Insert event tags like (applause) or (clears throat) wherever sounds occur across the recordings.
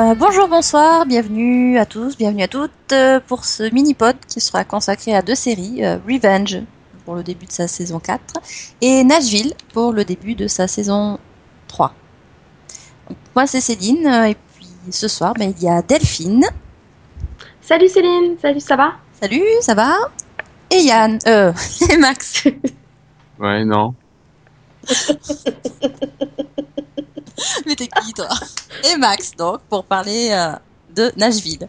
Euh, bonjour, bonsoir, bienvenue à tous, bienvenue à toutes euh, pour ce mini-pod qui sera consacré à deux séries, euh, Revenge pour le début de sa saison 4 et Nashville pour le début de sa saison 3. Donc, moi c'est Céline et puis ce soir ben, il y a Delphine. Salut Céline, salut, ça va? Salut, ça va? Et Yann, euh, (laughs) et Max. Ouais, non. (laughs) Mais t'es qui toi? Et Max donc pour parler euh, de Nashville.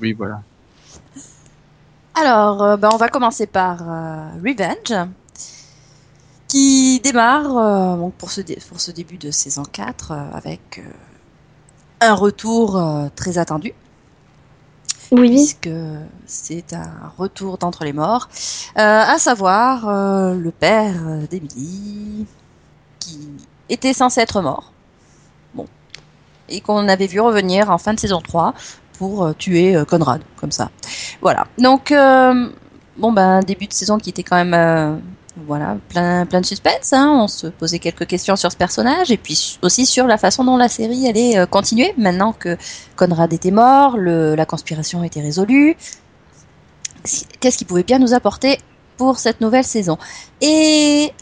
Oui, voilà. Alors, euh, ben, on va commencer par euh, Revenge, qui démarre donc pour, ce pour ce début de saison 4 euh, avec un retour très attendu, Oui. puisque c'est un retour d'entre les morts, euh, à savoir euh, le père d'Emily, qui était censé être mort, bon, et qu'on avait vu revenir en fin de saison 3 pour euh, tuer euh, Conrad, comme ça. Voilà. Donc, bon, ben, début de saison qui était quand même, voilà, plein, plein de suspense. Hein. On se posait quelques questions sur ce personnage et puis aussi sur la façon dont la série allait euh, continuer maintenant que Conrad était mort, le, la conspiration était résolue. Qu'est-ce qu'il pouvait bien nous apporter pour cette nouvelle saison? Et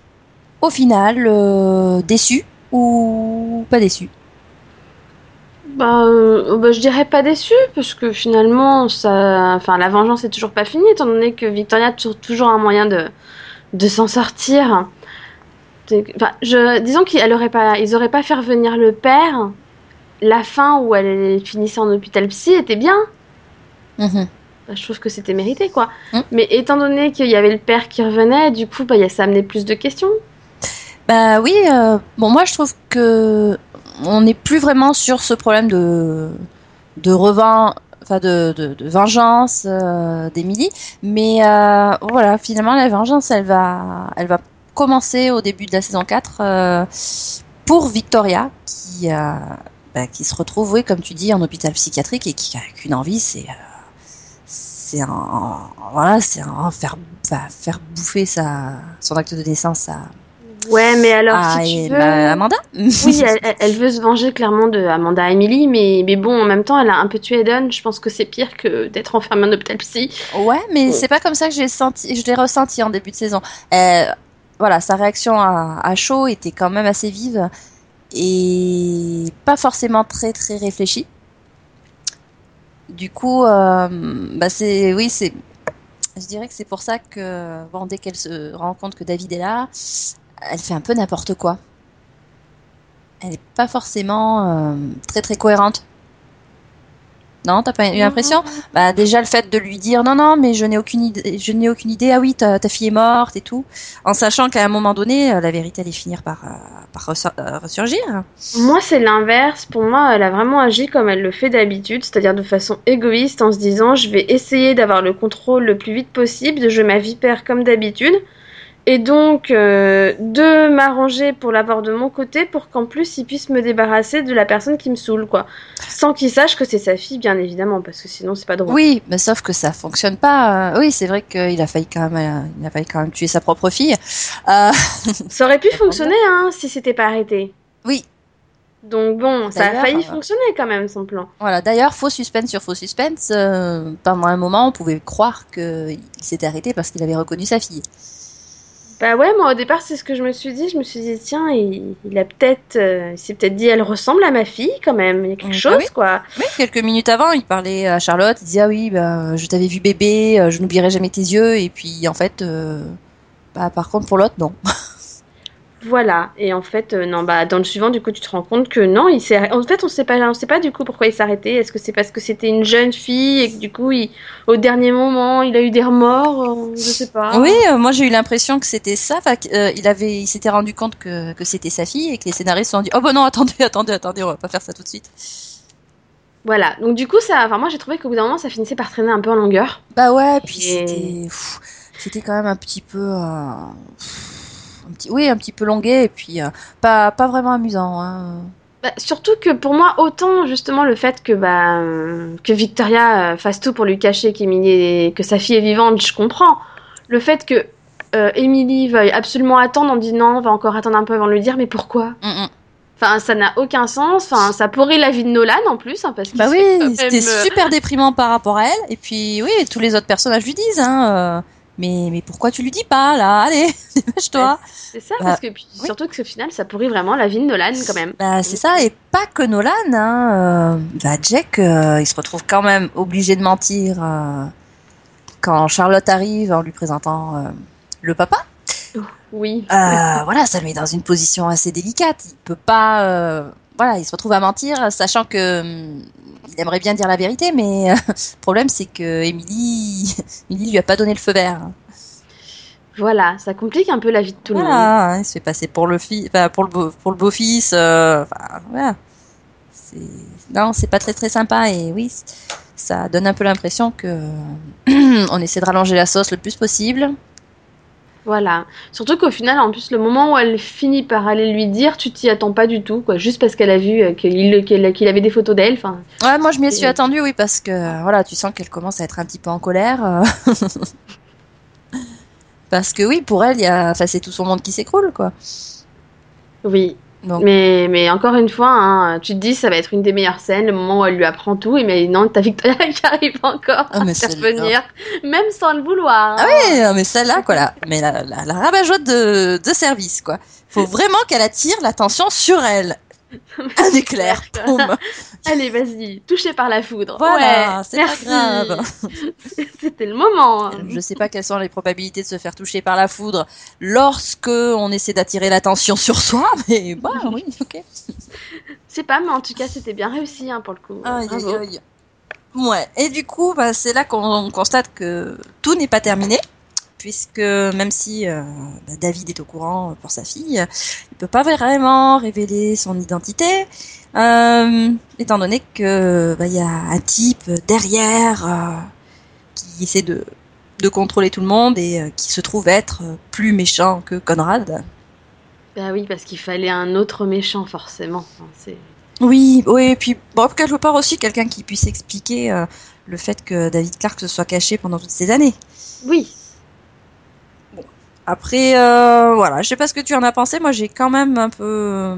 au final, euh, déçu ou pas déçu? Bah, euh, bah, je dirais pas déçu, parce que finalement, ça... enfin, la vengeance est toujours pas finie, étant donné que Victoria a toujours un moyen de, de s'en sortir. Enfin, je... Disons qu'ils auraient pas... Ils auraient pas fait revenir le père. La fin où elle finissait en hôpital psy était bien. Mhm. Je trouve que c'était mérité, quoi. Mm. Mais étant donné qu'il y avait le père qui revenait, du coup, bah, ça amenait plus de questions. Bah oui, euh, bon moi je trouve que on n'est plus vraiment sur ce problème de de enfin de, de, vengeance euh, d'Emily, mais euh, voilà finalement la vengeance elle va elle va commencer au début de la saison 4 euh, pour Victoria qui bah, qui se retrouve oui comme tu dis en hôpital psychiatrique et qui a qu'une envie c'est c'est voilà c'est faire bah, faire bouffer sa son acte de naissance à Ouais, mais alors, ah, si tu veux... bah, Amanda (laughs) Oui, elle, elle- elle veut se venger clairement de Amanda Emily, mais, mais bon, en même temps, elle a un peu tué Eden. Je pense que c'est pire que d'être enfermée en hôpital psy. Ouais, mais Oh. c'est pas comme ça que j'ai senti, je l'ai ressenti en début de saison. Euh, voilà, sa réaction à, à chaud était quand même assez vive et pas forcément très très réfléchie. Du coup, euh, bah c'est, oui, c'est, je dirais que c'est pour ça que bon, dès qu'elle se rend compte que David est là, elle fait un peu n'importe quoi. Elle est pas forcément euh, très très cohérente. Non, t'as pas eu l'impression? Bah déjà le fait de lui dire non non mais je n'ai aucune idée, je n'ai aucune idée. Ah oui, ta, ta fille est morte et tout, en sachant qu'à un moment donné euh, la vérité allait finir par euh, par ressurgir. Moi, c'est l'inverse. Pour moi, elle a vraiment agi comme elle le fait d'habitude, c'est-à-dire de façon égoïste, en se disant je vais essayer d'avoir le contrôle le plus vite possible, de jouer ma vipère comme d'habitude, et donc euh, de m'arranger pour l'avoir de mon côté pour qu'en plus il puisse me débarrasser de la personne qui me saoule, quoi. Sans qu'il sache que c'est sa fille, bien évidemment, parce que sinon c'est pas drôle. Oui, mais sauf que ça fonctionne pas. euh, oui, c'est vrai qu'il a failli quand même, euh, il a failli quand même tuer sa propre fille. Euh, (laughs) Ça aurait pu fonctionner, hein, si c'était pas arrêté. oui, Donc bon, ça a failli euh, fonctionner quand même son plan. voilà. D'ailleurs, faux suspense sur faux suspense. pendant un moment, on pouvait croire qu'il s'était arrêté parce qu'il avait reconnu sa fille. Bah ouais, moi au départ c'est ce que je me suis dit. Je me suis dit tiens, il, il a peut-être, euh, il s'est peut-être dit elle ressemble à ma fille quand même. Il y a quelque Mm, chose ah oui. quoi. Oui, quelques minutes avant, il parlait à Charlotte, il disait ah oui, bah, je t'avais vu bébé, euh, je n'oublierai jamais tes yeux, et puis en fait, euh, bah, par contre pour l'autre non. (laughs) Voilà. Et en fait euh, non bah dans le suivant du coup tu te rends compte que non, il s'est. En fait on sait pas, on sait pas du coup pourquoi il s'est arrêté. Est-ce que c'est parce que c'était une jeune fille et que du coup il, au dernier moment il a eu des remords euh, Je sais pas. Oui, euh, moi j'ai eu l'impression que c'était ça. Il avait, il s'était rendu compte que, que c'était sa fille et que les scénaristes se sont dit oh bah non attendez, (laughs) attendez, attendez, on va pas faire ça tout de suite. Voilà. Donc du coup ça, enfin moi j'ai trouvé qu'au bout d'un moment ça finissait par traîner un peu en longueur. Bah ouais, puis Et- c'était, c'était quand même un petit peu, pff, un petit, oui, un petit peu longuet et puis euh, pas, pas vraiment amusant. Hein. Bah, surtout que pour moi, autant justement le fait que, bah, euh, que Victoria euh, fasse tout pour lui cacher qu'Emily est- que sa fille est vivante, je comprends. Le fait que euh, Emily veuille absolument attendre, on dit non, on va encore attendre un peu avant de lui dire, mais pourquoi? Mm, mm. Enfin, ça n'a aucun sens. Enfin, ça pourrit la vie de Nolan en plus, hein, parce que Bah oui, même, c'était super déprimant par rapport à elle. Et puis oui, tous les autres personnages lui disent, hein, euh, mais mais pourquoi tu lui dis pas là? Allez, (laughs) dépêche-toi. C'est ça, Bah, parce que puis, oui. surtout que au final, ça pourrit vraiment la vie de Nolan quand même. Bah c'est ça, et pas que Nolan. Hein, euh, bah Jack, euh, il se retrouve quand même obligé de mentir euh, quand Charlotte arrive en lui présentant le papa. Oui. Euh, (laughs) voilà, ça le met dans une position assez délicate. Il peut pas, voilà, il se retrouve à mentir, sachant que hum, il aimerait bien dire la vérité, mais euh, (laughs) le problème c'est que Emily, Emily (laughs) lui a pas donné le feu vert. Voilà, ça complique un peu la vie de tout le monde. Voilà, hein, il se fait passer pour le enfin, pour le beau, pour le beau-fils. euh, enfin, voilà. Non, c'est pas très très sympa et oui, ça donne un peu l'impression que (clears throat) on essaie de rallonger la sauce le plus possible. Voilà. Surtout qu'au final, en plus, le moment où elle finit par aller lui dire, tu t'y attends pas du tout, quoi. Juste parce qu'elle a vu euh, qu'il avait des photos d'elle. Enfin, Ouais, moi je m'y suis attendue, oui, parce que voilà, tu sens qu'elle commence à être un petit peu en colère. euh. (laughs) parce que oui, pour elle, il y a, enfin, c'est tout son monde qui s'écroule, quoi. oui. Donc, Mais, mais encore une fois, hein, tu te dis, ça va être une des meilleures scènes, le moment où elle lui apprend tout, et mais non, t'as Victoria (laughs) qui arrive encore Ah, à intervenir, même sans le vouloir. Ah hein. oui, mais celle-là, quoi, la, mais la, la, la rabat-joie de, de service, quoi. Faut vraiment qu'elle attire l'attention sur elle. (laughs) Un éclair, boum. (laughs) Allez, vas-y, touché par la foudre. Voilà, Ouais, c'est pas grave. (laughs) C'était le moment. hein. Je sais pas quelles sont les probabilités de se faire toucher par la foudre lorsque on essaie d'attirer l'attention sur soi, mais bah oui, ok. C'est pas, mais en tout cas, c'était bien réussi hein, pour le coup. Aïe, aïe, aïe. Ouais, et du coup, bah, c'est là qu'on constate que tout n'est pas terminé, puisque même si euh, bah, David est au courant pour sa fille, il peut pas vraiment révéler son identité, euh, étant donné que bah, il y a un type derrière euh, qui essaie de, de contrôler tout le monde et qui se trouve être plus méchant que Conrad. Bah oui, parce qu'il fallait un autre méchant, forcément. C'est... Oui, oui, et puis bon, quelque part aussi quelqu'un qui puisse expliquer euh, le fait que David Clark se soit caché pendant toutes ces années. Oui, Après, euh, voilà, je sais pas ce que tu en as pensé. Moi, j'ai quand même un peu, euh,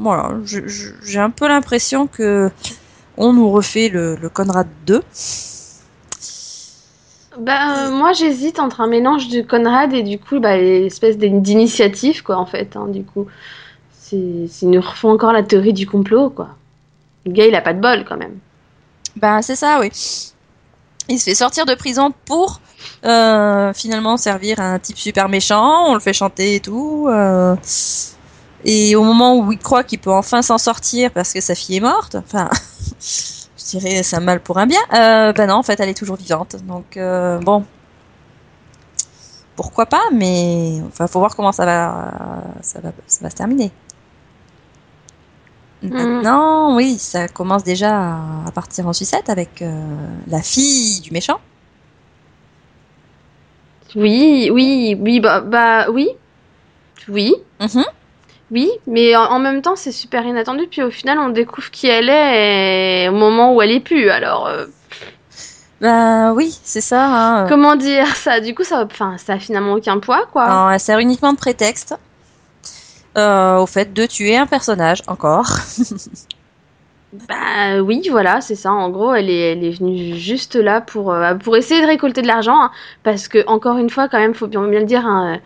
voilà, j'ai un peu l'impression que on nous refait le, le Conrad 2. Bah, euh, moi j'hésite entre un mélange de Conrad et du coup bah, l'espèce d'in- d'initiative quoi en fait hein, du coup c'est ils nous refont encore la théorie du complot quoi le gars il a pas de bol quand même Ben, c'est ça, oui. Il se fait sortir de prison pour euh, finalement servir un type super méchant. On le fait chanter et tout. euh, et au moment où il croit qu'il peut enfin s'en sortir parce que sa fille est morte, enfin, (laughs) je dirais c'est un mal pour un bien. Euh, ben non, en fait, elle est toujours vivante. Donc euh, bon, pourquoi pas Mais enfin, faut voir comment ça va, ça va, ça va se terminer. Maintenant, oui, ça commence déjà à- partir en sucette avec euh, la fille du méchant. oui oui oui bah, bah oui oui Mhm. oui mais en, en même temps c'est super inattendu puis au final on découvre qui elle est et au moment où elle est plus alors euh, Ben oui, c'est ça. Hein. comment dire ça? Du coup ça enfin ça a finalement aucun poids quoi Non, elle sert uniquement de prétexte euh, au fait de tuer un personnage encore. (laughs) Bah oui, voilà, c'est ça. En gros, elle est, elle est venue juste là pour, euh, pour essayer de récolter de l'argent. hein, parce que, encore une fois, quand même, faut bien, bien le dire, hein, euh,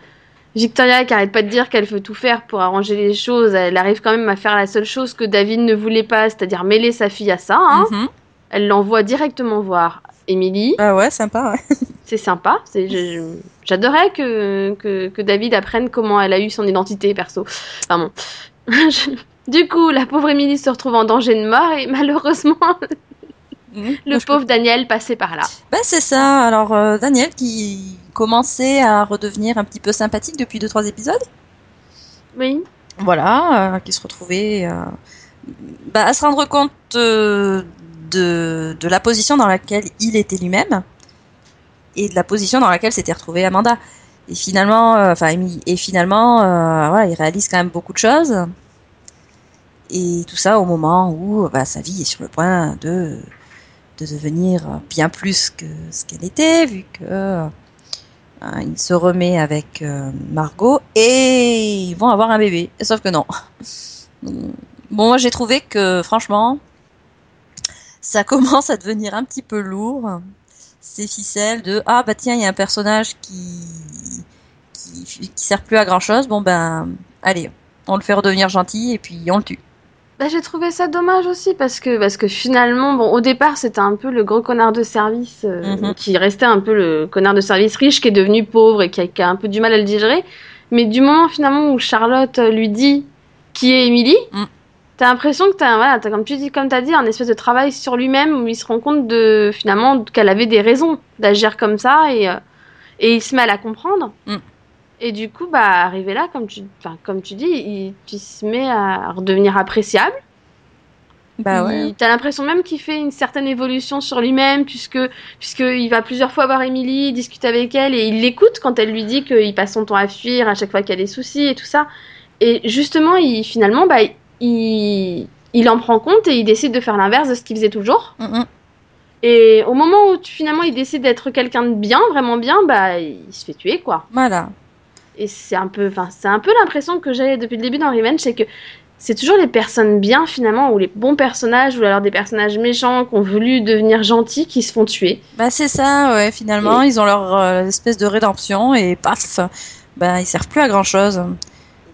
Victoria qui arrête pas de dire qu'elle veut tout faire pour arranger les choses, elle arrive quand même à faire la seule chose que David ne voulait pas, c'est-à-dire mêler sa fille à ça. hein. Mhm. Elle l'envoie directement voir Emily. Ah ouais, sympa. Ouais. (laughs) C'est sympa. J'adorais que, que, que David apprenne comment elle a eu son identité perso. Enfin bon. (laughs) Du coup, la pauvre Emily se retrouve en danger de mort et malheureusement, (laughs) le pauvre Daniel passait par là. Ben c'est ça. Alors euh, Daniel qui commençait à redevenir un petit peu sympathique depuis deux trois épisodes. Oui. Voilà, euh, qui se retrouvait euh, bah, à se rendre compte de, de la position dans laquelle il était lui-même et de la position dans laquelle s'était retrouvée Amanda. Et finalement, euh, enfin et finalement, euh, voilà, il réalise quand même beaucoup de choses. Et tout ça au moment où bah, sa vie est sur le point de de devenir bien plus que ce qu'elle était, vu que euh, il se remet avec euh, Margot et ils vont avoir un bébé. Sauf que non. (laughs) Bon, moi j'ai trouvé que franchement, ça (laughs) commence à devenir un petit peu lourd. Ces ficelles de ah bah tiens il y a un personnage qui qui, qui sert plus à grand chose. Bon ben allez, on le fait redevenir gentil et puis on le tue. Bah, j'ai trouvé ça dommage aussi parce que parce que finalement bon au départ c'était un peu le gros connard de service euh, Mhm. qui restait un peu le connard de service riche qui est devenu pauvre et qui a, qui a un peu du mal à le digérer mais du moment finalement où Charlotte euh, lui dit qui est Emily Mm. T'as l'impression que t'as voilà t'as, comme tu dis comme t'as dit un espèce de travail sur lui-même où il se rend compte de finalement qu'elle avait des raisons d'agir comme ça et euh, et il se met à la comprendre Mm. et du coup, bah, arrivé là, comme tu, comme tu dis, il, il se met à redevenir appréciable. Bah ouais. T'as l'impression même qu'il fait une certaine évolution sur lui-même, puisque, puisque il va plusieurs fois voir Emily, il discute avec elle, et il l'écoute quand elle lui dit qu'il passe son temps à fuir à chaque fois qu'il y a des soucis et tout ça. Et justement, il, finalement, bah, il, il en prend compte et il décide de faire l'inverse de ce qu'il faisait toujours. Mm, mm. Et au moment où tu- finalement il décide d'être quelqu'un de bien, vraiment bien, bah, il se fait tuer, quoi. Voilà. Et c'est un peu, enfin, c'est un peu l'impression que j'ai depuis le début dans Revenge, c'est que c'est toujours les personnes bien finalement, ou les bons personnages, ou alors des personnages méchants qui ont voulu devenir gentils, qui se font tuer. Bah c'est ça, ouais. Finalement, ils ont leur euh, espèce de rédemption et paf, bah ils servent plus à grand chose.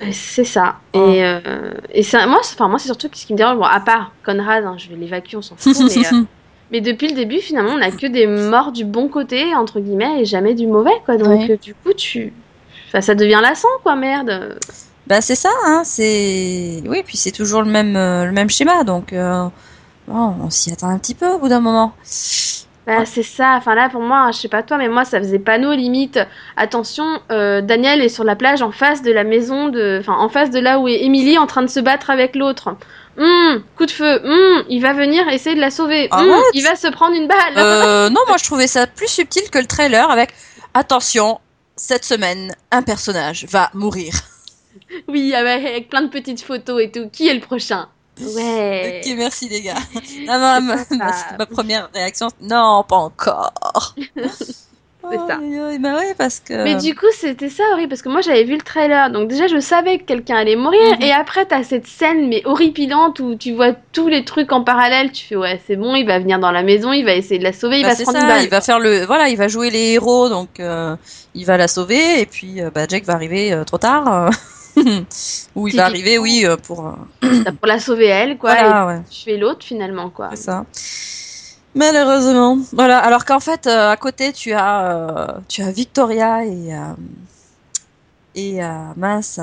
Et C'est ça. Oh. Et, euh, et ça, moi, c'est- enfin, moi, c'est surtout ce qui me dérange. Bon, à part Conrad, hein, je vais l'évacuer, on s'en fout. mais, euh, (laughs) mais depuis le début, finalement, on a que des morts du bon côté, entre guillemets, et jamais du mauvais, quoi. Donc, Ouais. euh, du coup, tu. Enfin, ça devient lassant, quoi, merde. Bah c'est ça, hein. C'est oui, puis c'est toujours le même euh, le même schéma, donc euh, bon, on s'y attend un petit peu au bout d'un moment. Bah, c'est ça. Enfin, là, pour moi, je sais pas toi, mais moi, ça faisait panneau limite. Attention, euh, Daniel est sur la plage en face de la maison de. Enfin, en face de là où est Emily en train de se battre avec l'autre. Hum, coup de feu. Hum, il va venir essayer de la sauver. Arrête. il va se prendre une balle. Euh, (laughs) non, moi je trouvais ça plus subtil que le trailer avec attention, cette semaine, un personnage va mourir. Oui, avec, avec plein de petites photos et tout. Qui est le prochain? Ouais. Ok, merci les gars. (laughs) Non, non, ma, première réaction, non, pas encore. (laughs) C'est ça. Bah ouais, parce que. Mais du coup, c'était ça horrible parce que moi j'avais vu le trailer, donc déjà je savais que quelqu'un allait mourir, Mhm. et après t'as cette scène mais horripilante où tu vois tous les trucs en parallèle, tu fais ouais, c'est bon, il va venir dans la maison, il va essayer de la sauver, il Bah, va se prendre ça, il va faire le, voilà, il va jouer les héros, donc euh, il va la sauver, et puis euh, bah, Jack va arriver euh, trop tard, (laughs) (laughs) ou il va arriver, oui, euh, pour, pour la sauver elle, quoi, voilà, ouais, et tu fais l'autre finalement, quoi. c'est ça. Malheureusement, voilà. Alors qu'en fait, euh, à côté, tu as, euh, tu as Victoria et euh, et mince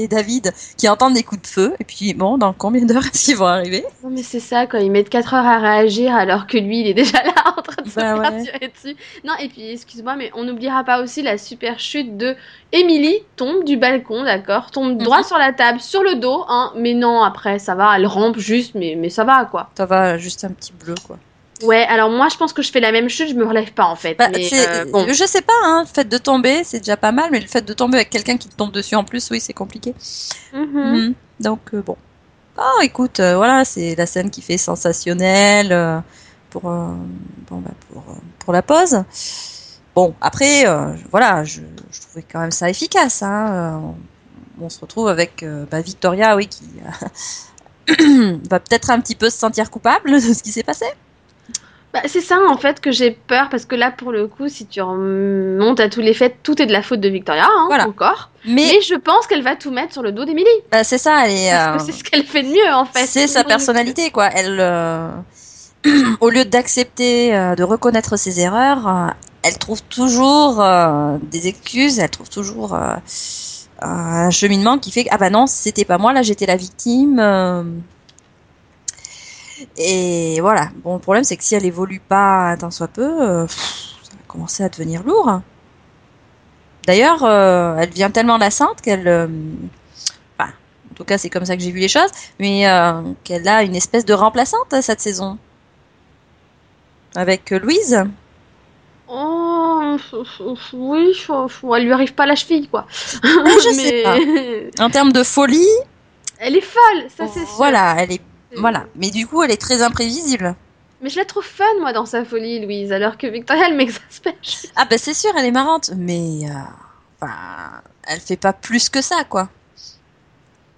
et David qui entendent des coups de feu, et puis bon, dans combien d'heures est-ce qu'ils vont arriver? Non mais c'est ça, quoi, ils mettent 4 heures à réagir alors que lui il est déjà là en train de se Bah faire ouais. dessus. Non, et puis excuse-moi, mais on n'oubliera pas aussi la super chute de Emily tombe du balcon, d'accord, tombe droit Mhm. sur la table, sur le dos, hein, mais non, après ça va, elle rampe juste, mais, mais ça va quoi. Ça va, juste un petit bleu, quoi. Ouais, alors moi je pense que je fais la même chute, je me relève pas en fait. Bah, mais euh, bon. Je sais pas, hein, le fait de tomber, c'est déjà pas mal, mais le fait de tomber avec quelqu'un qui te tombe dessus en plus, oui, c'est compliqué. Mhm. Mhm. Donc, euh, bon. Ah, écoute, euh, voilà, c'est la scène qui fait sensationnelle euh, pour, euh, bon, bah, pour, euh, pour la pause. Bon, après, euh, voilà, je, je trouvais quand même ça efficace. Hein, euh, on, on se retrouve avec euh, bah, Victoria, oui, qui euh, (coughs) va peut-être un petit peu se sentir coupable de ce qui s'est passé. Bah, c'est ça en fait que j'ai peur parce que là pour le coup, si tu remontes à tous les faits, tout est de la faute de Victoria, hein, Voilà. encore. Mais, Mais je pense qu'elle va tout mettre sur le dos d'Emily. bah, c'est ça, elle est. Parce euh, c'est ce qu'elle fait de mieux en fait. C'est sa personnalité, quoi. Elle, euh, (clears throat) au lieu d'accepter, euh, de reconnaître ses erreurs, elle trouve toujours des excuses. Elle trouve toujours un cheminement qui fait que ah bah non, c'était pas moi, là j'étais la victime. Et voilà. Bon, le problème c'est que si elle évolue pas tant soit peu, euh, pff, ça va commencer à devenir lourd. D'ailleurs, euh, elle devient tellement lassante qu'elle euh, enfin, en tout cas, c'est comme ça que j'ai vu les choses, mais qu'elle a une espèce de remplaçante euh, cette saison. Avec Louise. Oh, oui, elle lui arrive pas à la cheville quoi. je (laughs) sais pas. En termes de folie, Elle est folle, ça c'est sûr. voilà, elle est, voilà. Mais du coup, elle est très imprévisible. Mais je la trouve fun moi dans sa folie, Louise, alors que Victoria elle m'exaspère. (laughs) Ah bah c'est sûr, elle est marrante, mais euh, elle fait pas plus que ça, quoi.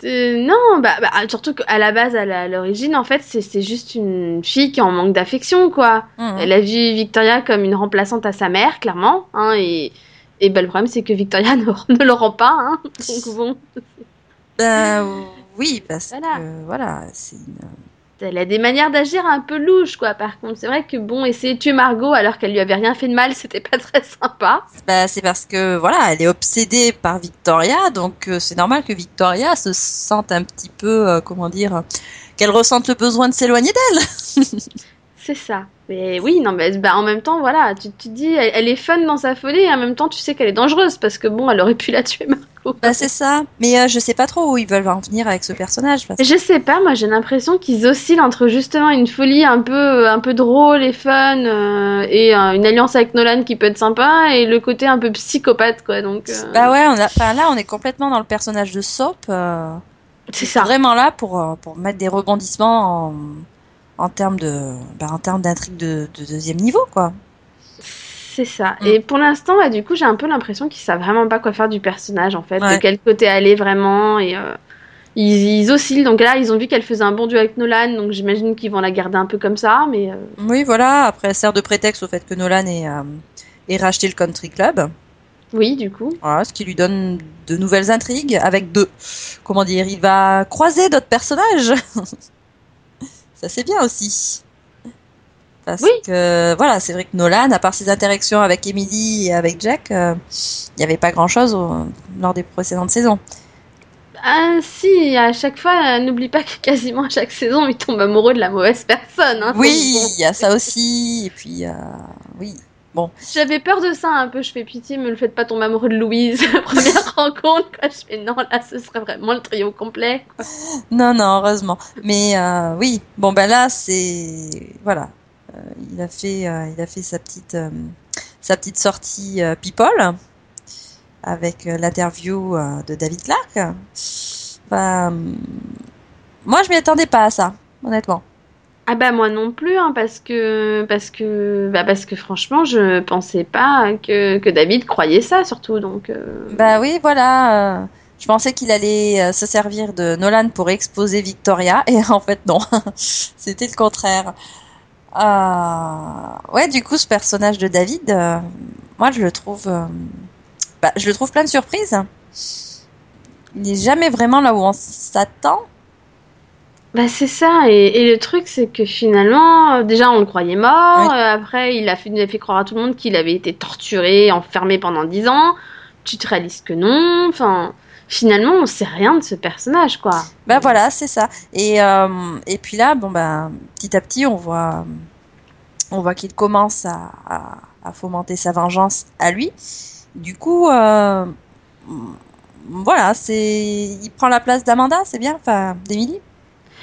Euh, non, bah, bah, surtout qu'à la base, à l'origine, en fait, c'est juste une fille qui est en manque d'affection, quoi. Mhm. Elle a vu Victoria comme une remplaçante à sa mère, clairement. Hein, et et bah, le problème, c'est que Victoria (laughs) ne, ne le rend pas. Hein, (laughs) donc bon, Ben, oui, parce Voilà. que voilà, c'est une... elle a des manières d'agir un peu louches, quoi. Par contre, c'est vrai que bon, essayer de tuer Margot alors qu'elle lui avait rien fait de mal, (laughs) c'était pas très sympa. Bah, c'est parce que voilà, elle est obsédée par Victoria, donc euh, c'est normal que Victoria se sente un petit peu, euh, comment dire, qu'elle ressente le besoin de s'éloigner d'elle. (laughs) C'est ça. Mais oui, non, mais bah, en même temps, voilà, tu, tu te dis, elle, elle est fun dans sa folie, et en même temps, tu sais qu'elle est dangereuse parce que bon, elle aurait pu la tuer, Margot. Bah, c'est ça. Mais euh, je sais pas trop où ils veulent en venir avec ce personnage. Parce... Je sais pas, moi j'ai l'impression qu'ils oscillent entre justement une folie un peu, un peu drôle et fun euh, et euh, une alliance avec Nolan qui peut être sympa et le côté un peu psychopathe quoi. Donc euh, Bah ouais, on a... enfin, là on est complètement dans le personnage de Soap. euh, c'est ça. Vraiment là pour, euh, pour mettre des rebondissements en, en termes de, bah, en termes d'intrigue de, de deuxième niveau, quoi. C'est ça. Mm. Et pour l'instant, bah, du coup, j'ai un peu l'impression qu'ils savent vraiment pas quoi faire du personnage en fait, Ouais. de quel côté aller vraiment et euh, ils, ils oscillent. Donc là, ils ont vu qu'elle faisait un bon duo avec Nolan, donc j'imagine qu'ils vont la garder un peu comme ça, mais euh, Oui, voilà. Après, elle sert de prétexte au fait que Nolan ait, euh, ait racheté le country club. oui, du coup. Voilà, ce qui lui donne de nouvelles intrigues avec deux. Comment dire Il va croiser d'autres personnages. (laughs) Ça c'est bien aussi. Parce Oui. que voilà, c'est vrai que Nolan, à part ses interactions avec Emily et avec Jack, euh, il n'y avait pas grand chose lors des précédentes saisons. Ah si, à chaque fois, n'oublie pas que quasiment à chaque saison, il tombe amoureux de la mauvaise personne. Hein, Oui, bon. il y a ça aussi. Et puis, euh, oui. J'avais peur de ça un peu, je fais pitié, me le faites pas tomber amoureux de Louise, (laughs) première (laughs) rencontre, quoi. Je fais non, là, ce serait vraiment le trio complet. quoi. Non, non, heureusement. Mais euh, oui, bon ben là, c'est voilà, il a fait, euh, il a fait sa petite, euh, sa petite sortie euh, People avec euh, l'interview euh, de David Clark. Bah, hum, moi, je m'y attendais pas à ça, honnêtement. Ah bah moi non plus, hein, parce que parce que bah parce que franchement, je pensais pas que, que David croyait ça, surtout. Donc euh, Bah oui, voilà. euh, je pensais qu'il allait euh, se servir de Nolan pour exposer Victoria, (laughs) et en fait non, (laughs) c'était le contraire. Euh, ouais, du coup, ce personnage de David, euh, moi, je le trouve, euh, bah, je le trouve plein de surprises. Il n'est jamais vraiment là où on s'attend. Bah c'est ça, et, et le truc c'est que finalement, euh, déjà on le croyait mort, Oui. euh, après il a, fait, il a fait croire à tout le monde qu'il avait été torturé, enfermé pendant 10 ans, tu te réalises que non, enfin finalement on sait rien de ce personnage quoi. Bah voilà, c'est ça. Et euh, et puis là, bon ben, petit à petit, on voit, on voit qu'il commence à, à, à fomenter sa vengeance à lui. Du coup, euh, voilà, c'est, il prend la place d'Amanda, c'est bien, enfin, d'Emily.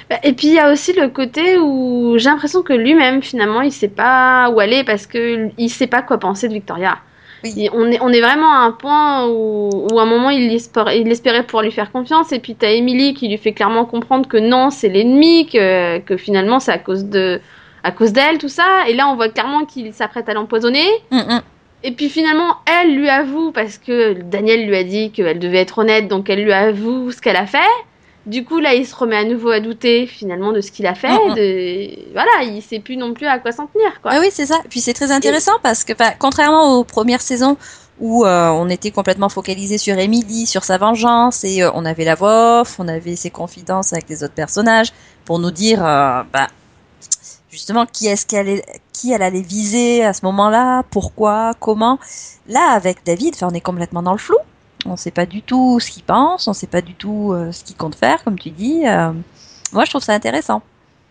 Bah, Et puis il y a aussi le côté où j'ai l'impression que lui-même finalement il sait pas où aller parce que il sait pas quoi penser de Victoria. Oui. On, est, on est vraiment à un point où, où à un moment il espérait, il espérait pouvoir lui faire confiance et puis t'as Emily qui lui fait clairement comprendre que non c'est l'ennemi que, que finalement c'est à cause de à cause d'elle tout ça et là on voit clairement qu'il s'apprête à l'empoisonner Hum, hum. et puis finalement elle lui avoue parce que Daniel lui a dit qu'elle devait être honnête donc elle lui avoue ce qu'elle a fait du coup là il se remet à nouveau à douter finalement de ce qu'il a fait de... voilà il sait plus non plus à quoi s'en tenir quoi Ah oui, c'est ça. Puis c'est très intéressant parce que, contrairement aux premières saisons où euh, on était complètement focalisé sur Emily, sur sa vengeance, et euh, on avait la voix off, on avait ses confidences avec les autres personnages pour nous dire, euh, bah, justement, qui est-ce qu'elle est, qui elle allait viser à ce moment-là, pourquoi, comment. Là, avec David, on est complètement dans le flou. On sait pas du tout ce qu'il pense, on sait pas du tout euh, ce qu'il compte faire, comme tu dis. Euh, moi, je trouve ça intéressant.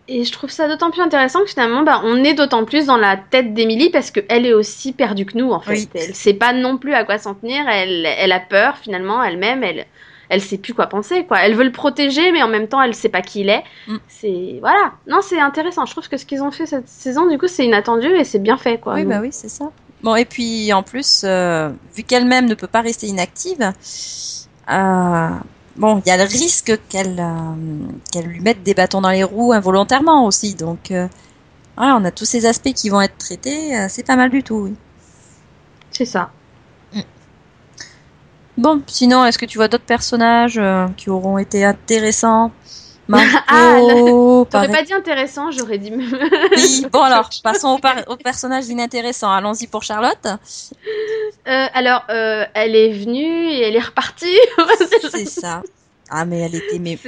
Et je trouve ça d'autant plus intéressant que finalement, bah, on est d'autant plus dans la tête d'Emily parce qu'elle est aussi perdue que nous, en fait. Oui. Elle sait pas non plus à quoi s'en tenir, elle, elle a peur finalement, elle-même, elle, elle sait plus quoi penser, quoi. Elle veut le protéger, mais en même temps, elle sait pas qui il est. Mm. C'est, voilà. Non, c'est intéressant. Je trouve que ce qu'ils ont fait cette saison, du coup, c'est inattendu et c'est bien fait, quoi. Oui, Donc, bah oui, c'est ça. Bon, et puis en plus, euh, vu qu'elle-même ne peut pas rester inactive, euh, bon, il y a le risque qu'elle euh, qu'elle lui mette des bâtons dans les roues involontairement aussi. Donc, voilà, on a tous ces aspects qui vont être traités. c'est pas mal du tout, oui. C'est ça. Bon, sinon, est-ce que tu vois d'autres personnages qui auront été intéressants? Marco, Ah, T'aurais pas dit intéressant, j'aurais dit. (laughs) Oui, bon alors, (laughs) passons au, par- au personnage inintéressant. Allons-y pour Charlotte. Euh, alors, euh, elle est venue et elle est repartie. (laughs) C'est ça. Ah mais elle était mais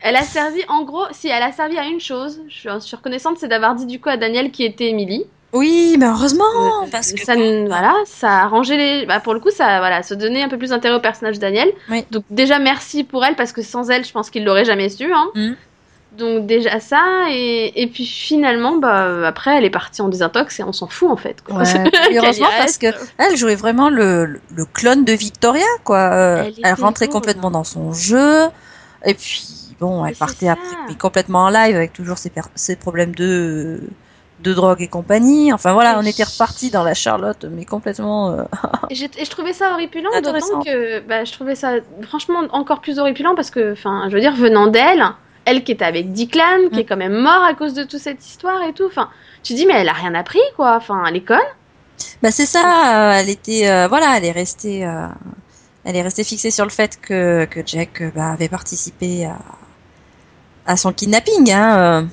Elle a servi, en gros, si elle a servi à une chose, je suis, reconnaissante, c'est d'avoir dit du coup à Daniel qui était Emily. Oui, mais heureusement Euh, parce que ça, n- voilà, ça a arrangé les. Bah, pour le coup, ça, voilà, se donner un peu plus d'intérêt au personnage Daniel. Oui. Donc déjà merci pour elle parce que sans elle, je pense qu'il l'aurait jamais su. Hein. Mhm. Donc déjà ça et, et puis finalement, bah après, elle est partie en désintox et on s'en fout en fait. Quoi. Ouais, (laughs) heureusement parce que elle jouait vraiment le, le- clone de Victoria quoi. Euh, Elle rentrait beau, complètement dans son jeu et puis bon, elle Mais partait ça. après mais complètement en live avec toujours ses, ses problèmes de de drogue et compagnie. Enfin voilà, on était reparti dans la Charlotte mais complètement euh, (laughs) Et, je trouvais ça horripilant, d'autant que bah, je trouvais ça franchement encore plus horripilant parce que, enfin, je veux dire, venant d'elle, elle qui était avec Declan, qui Mm. est quand même mort à cause de toute cette histoire et tout, enfin, tu dis, mais elle a rien appris, quoi, enfin, elle est conne. Bah c'est ça, euh, elle était euh, voilà, elle est restée euh, elle est restée fixée sur le fait que que Jack bah, avait participé à à son kidnapping hein.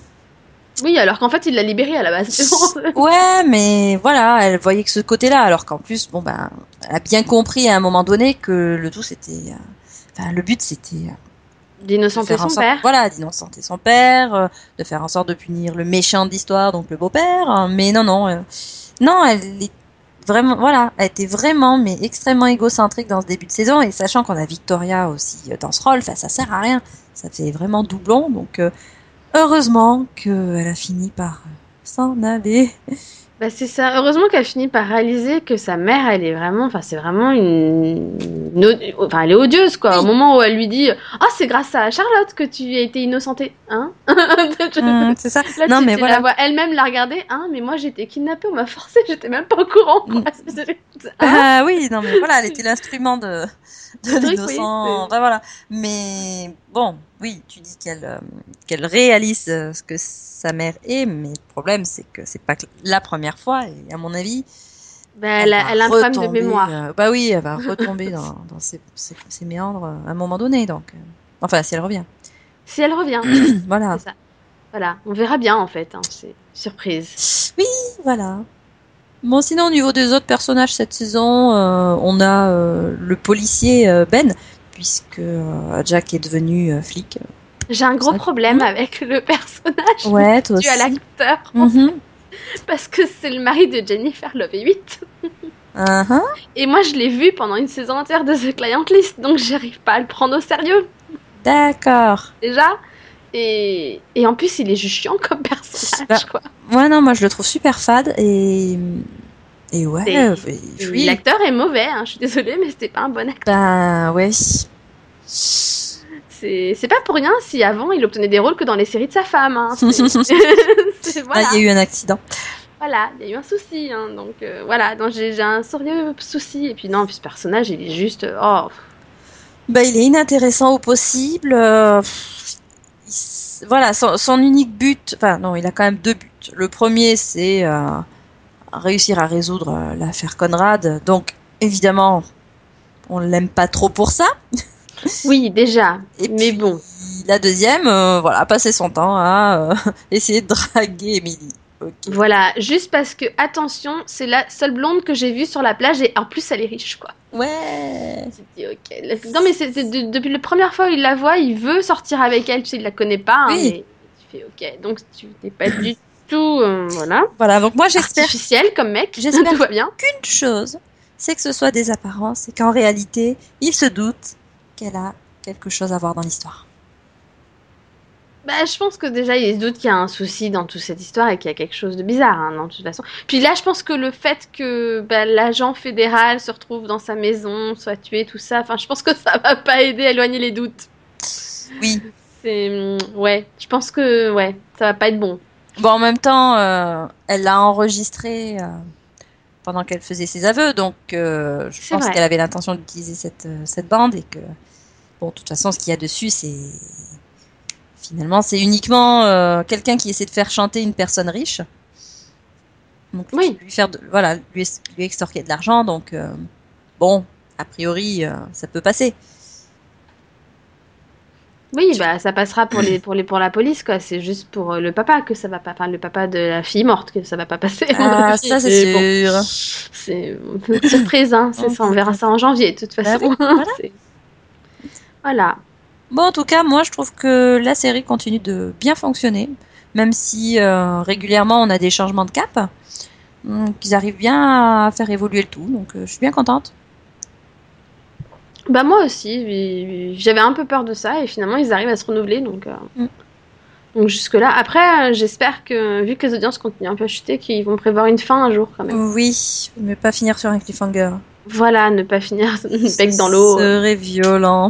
Oui, alors qu'en fait, il l'a libérée à la base. (laughs) Ouais, mais voilà, elle voyait que ce côté-là alors qu'en plus bon ben elle a bien compris à un moment donné que le tout c'était euh, enfin le but c'était euh, D'innocenter son sorte père. voilà, d'innocenter son père, euh, de faire en sorte de punir le méchant de l'histoire donc le beau-père, hein, mais non non euh, non, elle est vraiment voilà, elle était vraiment mais extrêmement égocentrique dans ce début de saison et sachant qu'on a Victoria aussi dans ce rôle, ça sert à rien, ça fait vraiment doublon donc euh, heureusement qu'elle a fini par s'en aller. Bah, c'est ça. Heureusement qu'elle finit par réaliser que sa mère, elle est vraiment, enfin, c'est vraiment une, enfin, elle est odieuse, quoi. Au moment où elle lui dit, ah, c'est grâce à Charlotte que tu as été innocentée, hein? (laughs) Hum, c'est ça. Là, non tu, mais tu voilà. la vois elle-même la regarder, hein, mais moi j'ai été kidnappée, on m'a forcé, (laughs) j'étais même pas au courant. Quoi. Hein Ah oui, non mais voilà, elle était (laughs) l'instrument de, de (laughs) oui, l'innocent. Enfin, voilà. Mais bon, oui, tu dis qu'elle euh, qu'elle réalise euh, ce que sa mère est, mais le problème c'est que c'est pas la première fois et à mon avis, Bah, elle, a, elle a un problème de mémoire. euh, bah oui, elle va retomber dans, dans ses, ses, ses méandres euh, à un moment donné. Donc, enfin, si elle revient. Si elle revient, (coughs) Voilà. ça. Voilà, on verra bien en fait, hein, c'est surprise. Oui, voilà. Bon, sinon, au niveau des autres personnages cette saison, euh, on a euh, le policier euh, Ben, puisque Jack est devenu flic. J'ai un gros Ça- problème avec le personnage Ouais, (laughs) toi dû à aussi. l'acteur, Mhm. (laughs) parce que c'est le mari de Jennifer Love Hewitt. Uh-huh. Et moi je l'ai vu pendant une saison entière de The Client List, donc j'arrive pas à le prendre au sérieux D'accord. déjà. Et, et en plus il est juste chiant comme personnage, Bah, quoi. Ouais, non, moi je le trouve super fade et. Et ouais, Et- euh, oui. L'acteur est mauvais, hein, je suis désolée, mais c'était pas un bon acteur. Ben, ouais. C'est pas pour rien si avant il obtenait des rôles que dans les séries de sa femme. Hein. Voilà. (laughs) il y a eu un accident. Voilà, il y a eu un souci, hein, donc euh, voilà, donc j'ai un sérieux souci. Et puis non, puis ce personnage, il est juste, oh, Bah, il est inintéressant au possible. euh, voilà, son, son unique but, enfin non, il a quand même deux buts. Le premier, c'est euh, réussir à résoudre euh, l'affaire Conrad. Donc, évidemment, on l'aime pas trop pour ça. (laughs) oui, déjà, Et mais puis, bon, La deuxième, euh, voilà, passer son temps à (laughs) essayer de draguer Emily. Voilà, juste parce que, attention, c'est la seule blonde que j'ai vue sur la plage et en plus elle est riche, quoi. Ouais. Ok. Non, mais c'est c'est de- depuis la première fois où il la voit, il veut sortir avec elle, tu sais, il la connaît pas, hein, Oui. mais tu fais, ok, donc tu n'es pas du tout, euh, voilà, Voilà, donc moi j'espère artificiel comme mec, (laughs) J'espère tout va bien. qu'une chose, c'est que ce soit des apparences et qu'en réalité, il se doute qu'elle a quelque chose à voir dans l'histoire. Bah, je pense que déjà, il se doute qu'il y a un souci dans toute cette histoire et qu'il y a quelque chose de bizarre, hein, dans toute façon. Puis là, je pense que le fait que bah, l'agent fédéral se retrouve dans sa maison, soit tué, tout ça, enfin, je pense que ça va pas aider à éloigner les doutes. Oui. C'est. hum, Ouais, je pense que, ouais, ça va pas être bon. Bon, en même temps, euh, elle l'a enregistré euh, pendant qu'elle faisait ses aveux, donc euh, je C'est pense vrai. qu'elle avait l'intention d'utiliser cette, cette bande et que, bon, de toute façon, ce qu'il y a dessus, c'est finalement, c'est uniquement euh, quelqu'un qui essaie de faire chanter une personne riche. Donc, Oui. lui faire, de, voilà, lui, lui extorquer de l'argent, donc euh, bon, a priori, euh, ça peut passer. Oui, bah ça passera pour les pour les pour la police quoi. C'est juste pour le papa que ça va pas, enfin le papa de la fille morte que ça va pas passer. Ah, (laughs) ça c'est bon, sûr. c'est une surprise, hein. Ça, on verra ça en janvier de toute Bah façon. oui, voilà. (laughs) Voilà. Bon, en tout cas, moi, je trouve que la série continue de bien fonctionner, même si euh, régulièrement on a des changements de cap. Donc, ils arrivent bien à faire évoluer le tout, donc euh, je suis bien contente. Bah moi aussi, j'avais un peu peur de ça et finalement ils arrivent à se renouveler donc. euh, Mm. Donc jusque là. Après, j'espère que vu que les audiences continuent un peu à chuter, qu'ils vont prévoir une fin un jour quand même. Oui, mais pas finir sur un cliffhanger. Voilà, ne pas finir (laughs) bec dans l'eau. Ce serait violent.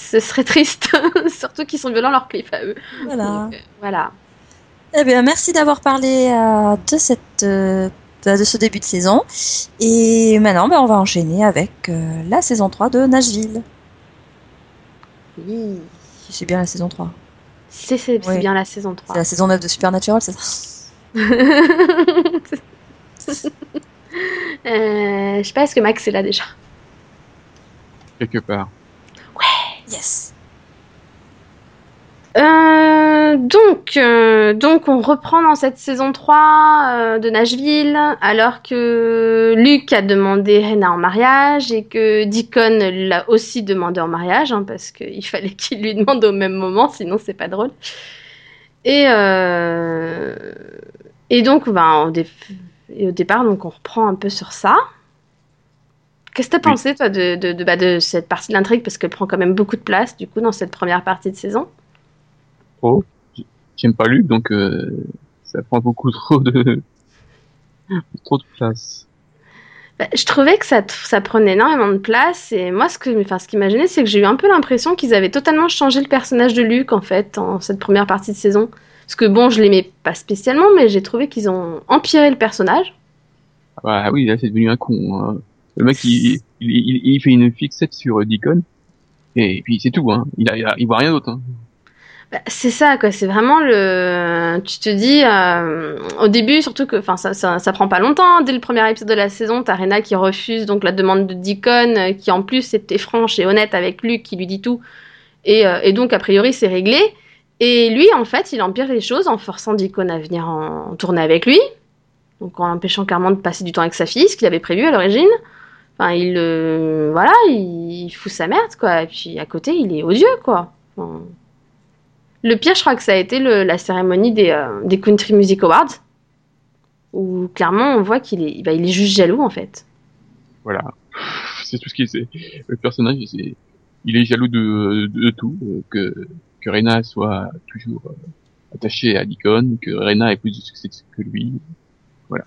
Ce serait triste, (laughs) surtout qu'ils sont violents leurs clips à eux. Voilà. Donc, euh, voilà. Eh bien, merci d'avoir parlé euh, de cette euh, de ce début de saison. Et maintenant, ben, on va enchaîner avec euh, la saison 3 de Nashville. Oui. C'est bien la saison 3. C'est c'est- c'est Oui. bien la saison C'est 3. la saison 9 de Supernatural, c'est ça (laughs) Euh, je sais pas, est-ce que Max est là déjà? Quelque part. Yes. Euh, donc, euh, donc, on reprend dans cette saison 3 euh, de Nashville, alors que Luke a demandé Rena en mariage et que Deacon l'a aussi demandé en mariage, hein, parce qu'il (laughs) fallait qu'il lui demande au même moment, sinon c'est pas drôle. Et, et donc, ben, au, dé- et au départ, donc, on reprend un peu sur ça. Qu'est-ce que t'as Oui. pensé, toi, de, de, de, bah, de cette partie de l'intrigue, parce qu'elle prend quand même beaucoup de place, du coup, dans cette première partie de saison Trop. J'aime pas Luc, donc euh, ça prend beaucoup trop de trop de place. Bah, je trouvais que ça, ça prenait énormément de place et moi ce que enfin ce qui m'a gêné c'est que j'ai eu un peu l'impression qu'ils avaient totalement changé le personnage de Luke en fait en cette première partie de saison parce que bon je l'aimais pas spécialement mais j'ai trouvé qu'ils ont empiré le personnage Ah bah oui, là c'est devenu un con. hein. Le mec il, il, fait une fixette sur euh, Deacon et puis c'est tout. Hein. Il, a, voit rien d'autre. Hein. Bah, c'est ça quoi c'est vraiment le tu te dis euh, au début surtout que enfin ça, ça prend pas longtemps hein. dès le premier épisode de la saison t'as Rena qui refuse donc la demande de Deacon euh, qui en plus était franche et honnête avec Luke qui lui dit tout et, donc a priori c'est réglé et lui en fait il empire les choses en forçant Deacon à venir en, tournée avec lui donc en l'empêchant clairement de passer du temps avec sa fille ce qu'il avait prévu à l'origine enfin il euh, voilà il, fout sa merde quoi et puis à côté il est odieux quoi le pire, je crois que ça a été le- la cérémonie des, euh, des Country Music Awards, où clairement on voit qu'il est, bah, il est juste jaloux en fait. Voilà. C'est tout ce qu'il sait. Le personnage, il est jaloux de, de, tout, euh, que que Rena soit toujours euh, attachée à Deacon, que Rena ait plus de succès que lui. Voilà.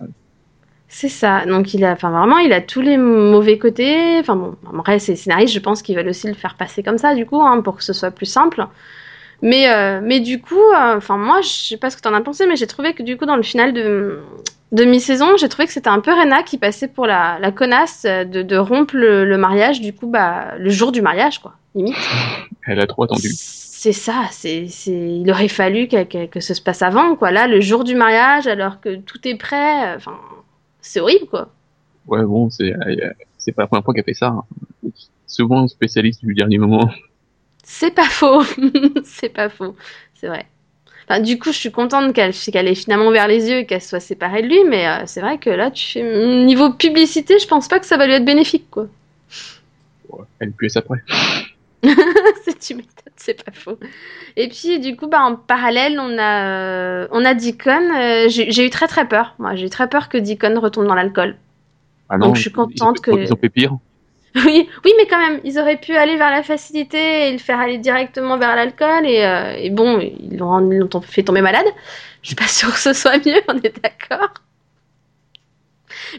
C'est ça. Donc il a, enfin vraiment, il a tous les mauvais côtés. Enfin bon, après ces scénaristes, je pense qu'ils veulent aussi le faire passer comme ça du coup, hein, pour que ce soit plus simple. Mais euh, mais du coup, euh, enfin moi, je sais pas ce que t'en as pensé, mais j'ai trouvé que du coup dans le final de de mi-saison, j'ai trouvé que c'était un peu Rena qui passait pour la, la connasse de, de rompre le, le mariage, du coup, bah, le jour du mariage, quoi, limite. (laughs) Elle a trop attendu. C'est ça, c'est, c'est, il aurait fallu que, que, que ce se passe avant, quoi. Là, le jour du mariage, alors que tout est prêt, enfin, c'est horrible, quoi. Ouais, bon, c'est euh, c'est pas la première fois qu'elle fait ça. hein. Souvent spécialiste du dernier moment. C'est pas faux, (laughs) c'est pas faux, c'est vrai. Enfin, du coup, je suis contente qu'elle, qu'elle ait finalement ouvert les yeux et qu'elle soit séparée de lui, mais euh, c'est vrai que là, tu fais, niveau publicité, je pense pas que ça va lui être bénéfique, quoi. Ouais, elle pue après. (laughs) C'est- tu m'étonnes, c'est pas faux. Et puis, du coup, bah, en parallèle, on a, euh, on a Deacon. euh, j'ai eu très très peur. Moi, j'ai eu très peur que Deacon retombe dans l'alcool. Ah Donc, je suis contente ils ont que- Ils ont fait pire. Oui, oui, mais quand même, ils auraient pu aller vers la facilité et le faire aller directement vers l'alcool. Et, euh, et bon, ils l'ont fait tomber malade. Je suis pas sûre que ce soit mieux, (laughs) on est d'accord.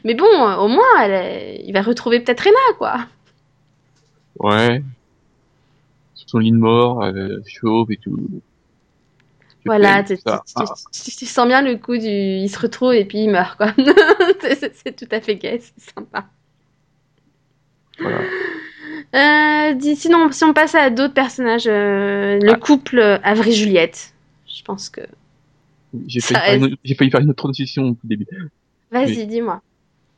Mais bon, au moins, elle est- il va retrouver peut-être Rena, quoi. Ouais. Son lit de mort, euh, chauve et tout. Voilà, tu, Ah, tu- sens bien le coup du il se retrouve et puis il meurt quoi. (laughs) C'est- tout à fait gay, c'est sympa. voilà. Euh, sinon, si on passe à d'autres personnages, euh, le Ah. couple euh, Avery-Juliette, je pense que. J'ai failli, faire reste. une- j'ai failli faire une autre transition au début. Vas-y, dis-moi.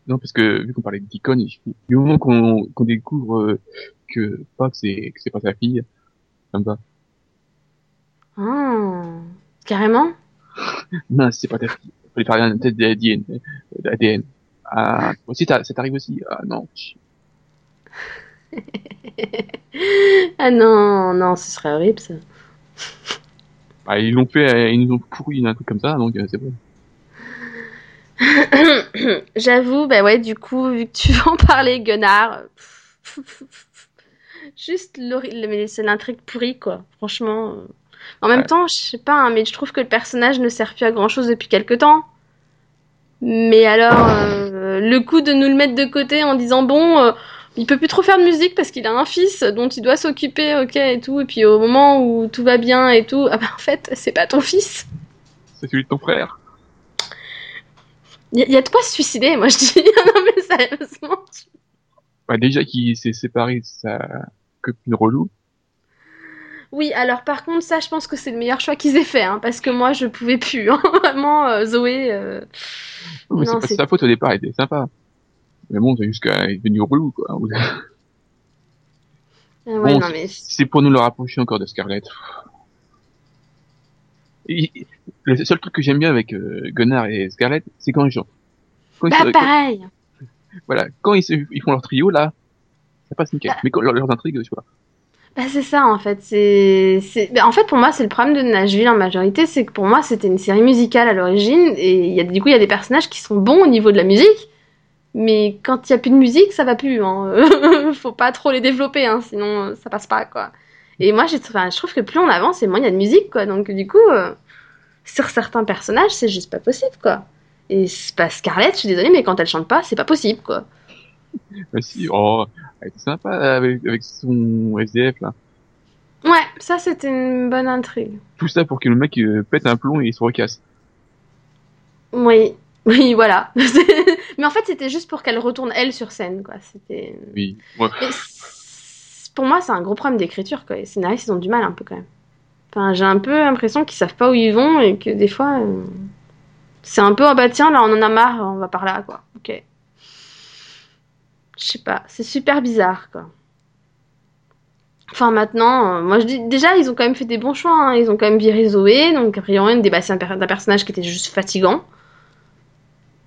Non, parce que vu qu'on parlait de Deacon, du moment qu'on qu'on découvre euh, que c'est pas sa fille, va. Ah, carrément? (laughs) Non, c'est pas ta fille. Fallait faire un test d'ADN. d'ADN. Ah, toi aussi, ça t'arrive aussi. Ah non. (laughs) Ah non, non, ce serait horrible ça. Bah, ils l'ont fait, euh, ils nous ont pourri un truc comme ça, donc euh, c'est bon. (coughs) J'avoue, bah ouais, du coup, vu que tu veux en parler, Gunnar, juste mais c'est l'intrigue pourrie, quoi. Franchement. euh. En même Ouais. temps, je sais pas, hein, mais je trouve que le personnage ne sert plus à grand chose depuis quelque temps. Mais alors, euh, le coup de nous le mettre de côté en disant bon, euh, il peut plus trop faire de musique parce qu'il a un fils dont il doit s'occuper, ok, et tout. Et puis au moment où tout va bien et tout, ah bah en fait, (laughs) c'est pas ton fils. C'est celui de ton frère. Il y, a- y a de quoi se suicider, moi je dis. (laughs) non mais sérieusement. Bah, déjà qu'il s'est séparé de sa copine relou. Oui, alors par contre, ça, je pense que c'est le meilleur choix qu'ils aient fait, hein, parce que moi, je pouvais plus. hein. (laughs) Vraiment, euh, Zoé. euh, Non, mais c'est pas sa faute au départ, elle était sympa. Mais bon, c'est juste qu'elle est devenue relou, quoi. (laughs) ah ouais, Bon, non, mais... C'est pour nous le rapprocher encore de Scarlett. Et- le seul truc que j'aime bien avec euh, Gunnar et Scarlett, c'est quand ils. Quand ils, Bah, pareil. voilà, quand ils, se- ils font leur trio, là, ça passe nickel. Bah. Mais leurs, leurs intrigues, sais pas. Bah, c'est ça, en fait. C'est, bah, en fait, pour moi, c'est le problème de Nashville en majorité, c'est que pour moi, c'était une série musicale à l'origine, et y a, du coup, il y a des personnages qui sont bons au niveau de la musique, mais quand il y a plus de musique, ça va plus. Hein. (laughs) Faut pas trop les développer, hein, sinon ça passe pas, quoi. Et moi, je trouve que plus on avance, et moins il y a de musique, quoi. Donc, du coup, euh, sur certains personnages, c'est juste pas possible, quoi. Et pas Scarlett, je suis désolée, mais quand elle chante pas, c'est pas possible, quoi. Mais si, oh, elle était sympa avec, avec son SDF, là. Ouais, ça, c'était une bonne intrigue. Tout ça pour que le mec euh, pète un plomb et il se recasse. Oui, (laughs) oui, voilà. (laughs) Mais en fait, c'était juste pour qu'elle retourne elle sur scène, quoi. C'était. Oui. Ouais. Pour moi, c'est un gros problème d'écriture, quoi. Les scénaristes, ils ont du mal un peu quand même. Enfin, j'ai un peu l'impression qu'ils savent pas où ils vont et que des fois, euh, c'est un peu, ah bah tiens, là, on en a marre, on va par là, quoi. Ok. Je sais pas, c'est super bizarre, quoi. Enfin, maintenant, euh, moi je dis, déjà, ils ont quand même fait des bons choix, hein. Ils ont quand même viré Zoé, donc a priori, on dépassé un per- d'un personnage qui était juste fatigant.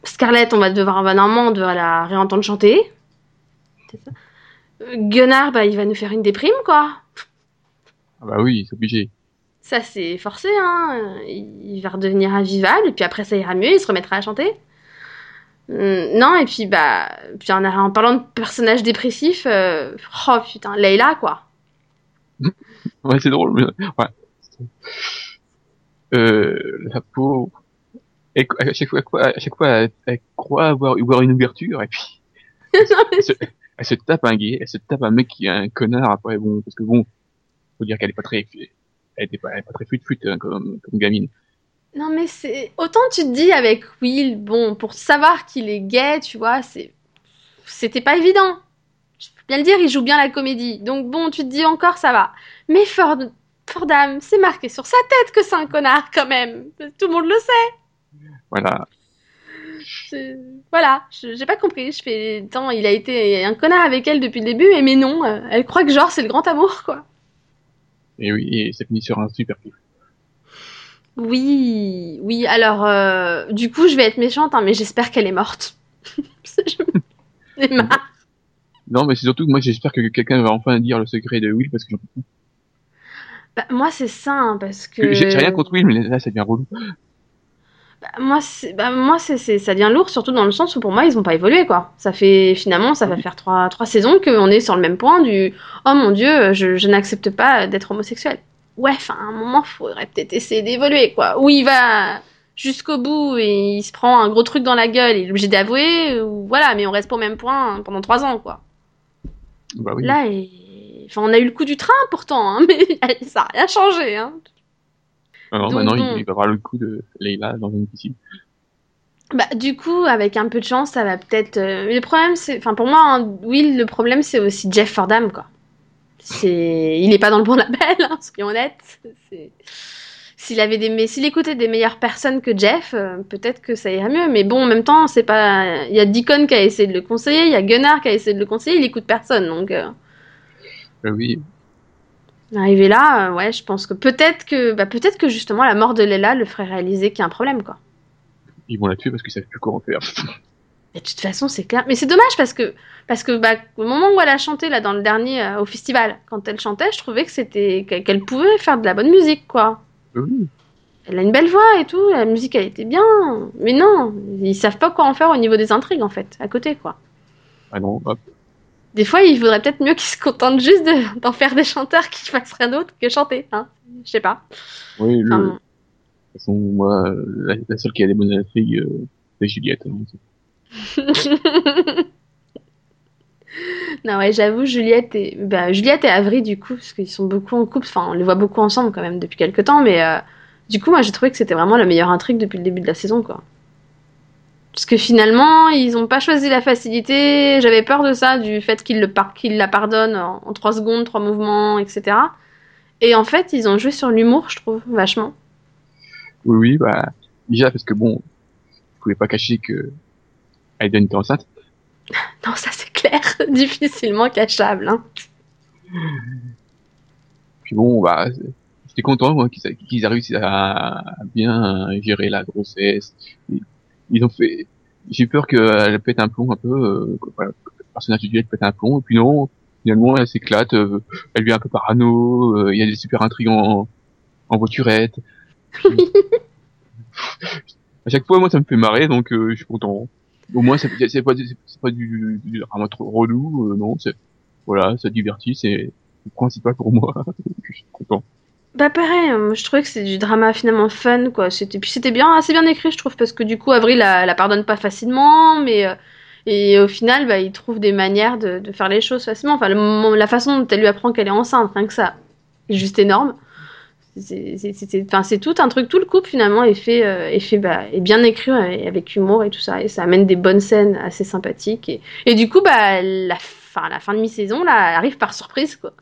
Scarlett, on va devoir, bah, normalement, on devrait la réentendre chanter. Ça. Euh, Gunnar, bah, il va nous faire une déprime, quoi. Ah bah oui, c'est obligé. Ça, c'est forcé, hein. Il va redevenir invivable, et puis après, ça ira mieux, il se remettra à chanter. Hum, non, et puis, bah, puis en, en parlant de personnages dépressifs, euh, oh putain, Leila, quoi. (laughs) Ouais, c'est drôle, mais, ouais. Euh, la pauvre. Elle- à chaque fois, à chaque fois, elle, elle croit avoir, avoir une ouverture, et puis, (laughs) elle se, elle se tape un gay, elle se tape un mec qui est un connard après, bon, parce que bon, faut dire qu'elle est pas très, elle était pas, elle est pas très fut-fut, hein, comme, comme gamine. Non, mais c'est. Autant tu te dis avec Will, bon, pour savoir qu'il est gay, tu vois, c'est. C'était pas évident. Je peux bien le dire, il joue bien la comédie. Donc bon, tu te dis encore, ça va. Mais Ford, Fordham, c'est marqué sur sa tête que c'est un connard quand même. Tout le monde le sait. Voilà. C'est- Voilà, je- j'ai pas compris. Je fais. Attends, il a été un connard avec elle depuis le début, et mais non, euh, elle croit que genre c'est le grand amour, quoi. Et oui, et ça finit sur un super clip. Oui, oui, alors, euh, du coup, je vais être méchante, hein, mais j'espère qu'elle est morte. Je- J'ai marre. Non, mais c'est surtout que moi, j'espère que quelqu'un va enfin dire le secret de Will, parce que j'en peux plus. Bah, moi, c'est ça, hein, parce que. J'ai rien contre Will, mais là, ça devient relou. Bah, moi, bah, moi, ça devient lourd, surtout dans le sens où pour moi, ils ont pas évolué, quoi. Ça fait, finalement, ça va faire trois, trois saisons qu'on est sur le même point du Oh mon dieu, je, je n'accepte pas d'être homosexuel. Ouais, enfin, à un moment, faudrait peut-être essayer d'évoluer, quoi. Ou il va jusqu'au bout et il se prend un gros truc dans la gueule, il est obligé d'avouer, ou voilà, mais on reste pas au même point pendant trois ans, quoi. Bah oui. Là, et... enfin, on a eu le coup du train pourtant, hein, (laughs) mais ça a rien changé, hein. Alors donc maintenant, il, il va avoir le coup de Leila dans une piscine. Bah, du coup, avec un peu de chance, ça va peut-être. euh, Le problème, c'est. Enfin, pour moi, hein, Will, le problème, c'est aussi Jeff Fordham, quoi. C'est. Il est pas dans le bon label, hein, soyons honnêtes. S'il avait des, s'il écoutait des meilleures personnes que Jeff, euh, peut-être que ça irait mieux. Mais bon, en même temps, c'est pas, il y a Deacon qui a essayé de le conseiller, il y a Gunnar qui a essayé de le conseiller, il écoute personne, donc. Euh... Euh, oui. Arrivé là, euh, ouais, je pense que peut-être que, bah, peut-être que justement la mort de Leila le ferait réaliser qu'il y a un problème, quoi. Ils vont la tuer parce qu'ils savent plus comment faire. (laughs) De toute façon, c'est clair. Mais c'est dommage parce que, parce que, bah, au moment où elle a chanté là dans le dernier euh, au festival, quand elle chantait, je trouvais que c'était qu'elle pouvait faire de la bonne musique, quoi. oui. Elle a une belle voix et tout, la musique elle était bien. Mais non, ils savent pas quoi en faire au niveau des intrigues en fait, à côté quoi. Ah non, hop. Des fois, il faudrait peut-être mieux qu'ils se contentent juste de- d'en faire des chanteurs qui fassent rien d'autre que chanter, hein. Je sais pas. Oui, le, Enfin, de toute façon, moi, la, la seule qui a des bonnes intrigues, euh, c'est Juliette. hein. (laughs) non ouais, j'avoue, Juliette et bah, Juliette et Avery du coup, parce qu'ils sont beaucoup en couple. Enfin, on les voit beaucoup ensemble quand même depuis quelques temps, mais euh, du coup, moi, j'ai trouvé que c'était vraiment la meilleure intrigue depuis le début de la saison, quoi. Parce que finalement, ils ont pas choisi la facilité. J'avais peur de ça, du fait qu'ils par- qu'ils la pardonnent en, en trois secondes, trois mouvements, etc. Et en fait, ils ont joué sur l'humour, je trouve, vachement. Oui, oui, bah, déjà parce que bon, je pouvais pas cacher que Aiden était enceinte. Non, ça c'est clair, (laughs) difficilement cachable. Hein. Puis bon, bah, j'étais content moi qu'ils a- qu'ils aient réussi à, à bien gérer la grossesse. Ils, ont fait. J'ai peur qu'elle pète un plomb un peu, euh, que, voilà, que le personnage de Juliette pète un plomb. Et puis non, finalement, elle s'éclate. euh, elle devient un peu parano. euh, Il y a des super intrigues en, en voiturette. (laughs) À chaque fois, moi, ça me fait marrer, donc euh, je suis content. Au moins, c'est c'est pas, c'est pas du, du drama trop relou, euh, non. C'est voilà, ça divertit, c'est le principal pour moi. (laughs) je suis content. Bah pareil, euh, je trouvais que c'est du drama finalement fun quoi. C'était puis c'était bien assez bien écrit je trouve parce que du coup Avril la, la pardonne pas facilement mais euh, et au final bah il trouve des manières de, faire les choses facilement. Enfin le la façon dont elle lui apprend qu'elle est enceinte rien que ça est juste énorme. C'est tout un truc tout le couple finalement est fait euh, est fait bah est bien écrit euh, avec humour et tout ça et ça amène des bonnes scènes assez sympathiques et, et du coup bah la fin la fin de mi-saison là elle arrive par surprise quoi.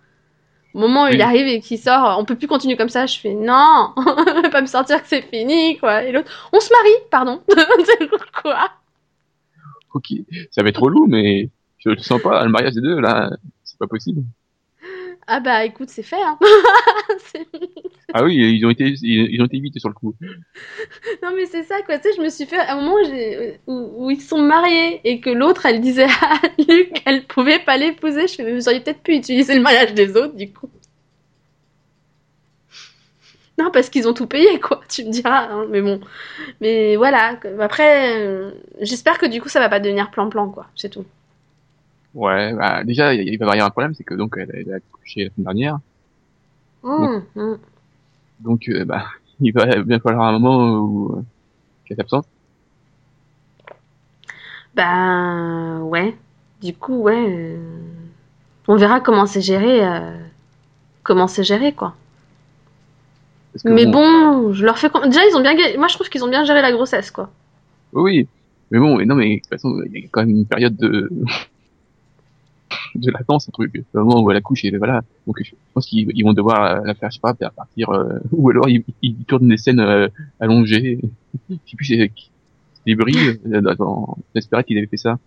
Au moment où il arrive et qu'il sort, on peut plus continuer comme ça. Je fais non, (laughs) pas me sortir que c'est fini, quoi. Et l'autre, on se marie, pardon. (laughs) Quoi? Ok, ça va être relou, mais je le sens pas. Le mariage des deux, là, c'est pas possible. Ah bah écoute, c'est fait. Hein. (laughs) Ah oui, ils ont été, ils, ont été vite sur le coup. (laughs) non mais c'est ça, quoi. Tu sais, je me suis fait à un moment où, ils sont mariés et que l'autre, elle disait (laughs) à Luc qu'elle pouvait pas l'épouser. Je fais, vous auriez peut-être pu utiliser le mariage des autres, du coup. Non, parce qu'ils ont tout payé, quoi. Tu me diras, hein, mais bon. Mais voilà. Après, euh, j'espère que du coup, ça va pas devenir plan-plan, quoi. C'est tout. Ouais, bah, déjà, il va y avoir un problème, c'est que donc elle, elle a accouché la semaine dernière, Mmh, mmh. donc euh, bah, (laughs) il va bien falloir un moment où euh, qu'elle est absente. Ben ouais. Du coup, ouais. euh, On verra comment c'est géré. euh, Comment c'est géré, quoi. Mais bon, je leur fais. Déjà, ils ont bien. Moi, je trouve qu'ils ont bien géré la grossesse, quoi. Oui, oui. Mais bon, mais non, mais de toute façon, il y a quand même une période de de latence, un truc. Le moment où elle accouche, et voilà. Donc, je pense qu'ils ils vont devoir euh, la faire, je sais pas, faire partir, euh, (laughs) ou alors ils, ils tournent des scènes euh, allongées. (laughs) Je sais plus, c'est euh, dans, dans Desperate qu'ils avaient fait ça.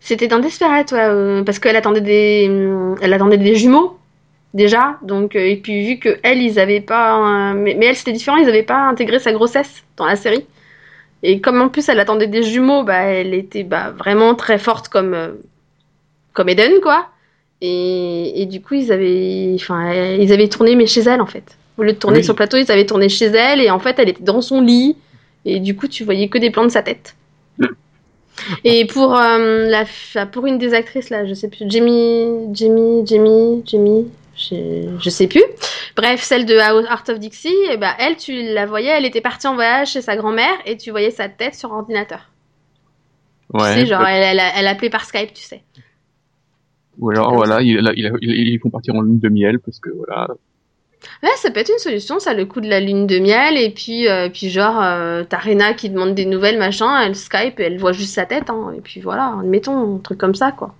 C'était dans Desperate, ouais, parce qu'elle attendait des, elle attendait des jumeaux déjà, donc et puis vu que elle, ils avaient pas, mais, mais elle c'était différent, ils avaient pas intégré sa grossesse dans la série. Et comme en plus elle attendait des jumeaux, bah elle était bah vraiment très forte comme comme Eden quoi. Et, et du coup ils avaient, enfin ils avaient tourné mais chez elle en fait. Au lieu de tourner Oui. sur le plateau, ils avaient tourné chez elle et en fait elle était dans son lit et du coup tu voyais que des plans de sa tête. Et pour euh, la f- pour une des actrices là, je sais plus, Jamie, Jamie, Jamie, Jamie, je, je sais plus. Bref, celle de Art of Dixie, et ben elle, tu la voyais, elle était partie en voyage chez sa grand-mère et tu voyais sa tête sur ordinateur. Ouais. tu sais, genre elle, elle, elle appelait par Skype, tu sais. Ou alors, comme voilà, il, il, il- ils font partir en lune de miel parce que voilà. Ouais, ça peut être une solution, ça, le coup de la lune de miel, et puis, euh, puis genre, euh, t'as Rena qui demande des nouvelles, machin, elle Skype, et elle voit juste sa tête, hein, et puis voilà, admettons, un truc comme ça, quoi.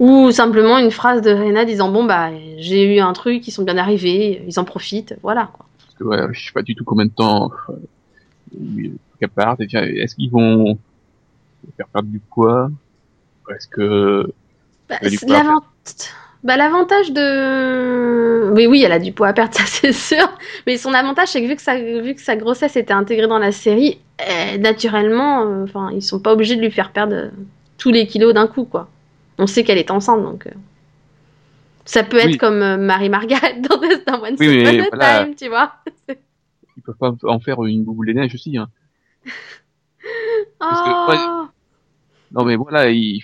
Ou simplement une phrase de Rena disant, bon, bah, j'ai eu un truc, ils sont bien arrivés, ils en profitent, voilà, quoi. que ouais, je sais pas du tout combien de temps euh, qu'elle part. Est-ce qu'ils vont faire perdre du poids? Est-ce que Bah, bah, l'avantage de. Oui, oui, elle a du poids à perdre, (laughs) ça c'est sûr. Mais son avantage, c'est que vu que sa, vu que sa grossesse était intégrée dans la série, euh, naturellement, euh, enfin, ils sont pas obligés de lui faire perdre euh, tous les kilos d'un coup, quoi. On sait qu'elle est enceinte, donc. euh, Ça peut être Oui. comme euh, Marie-Margaret (laughs) dans, dans One Oui, mais voilà. Time, tu vois. (laughs) ils peuvent pas en faire une boule de neige aussi hein. Parce que, Oh. ouais. Non mais voilà, il...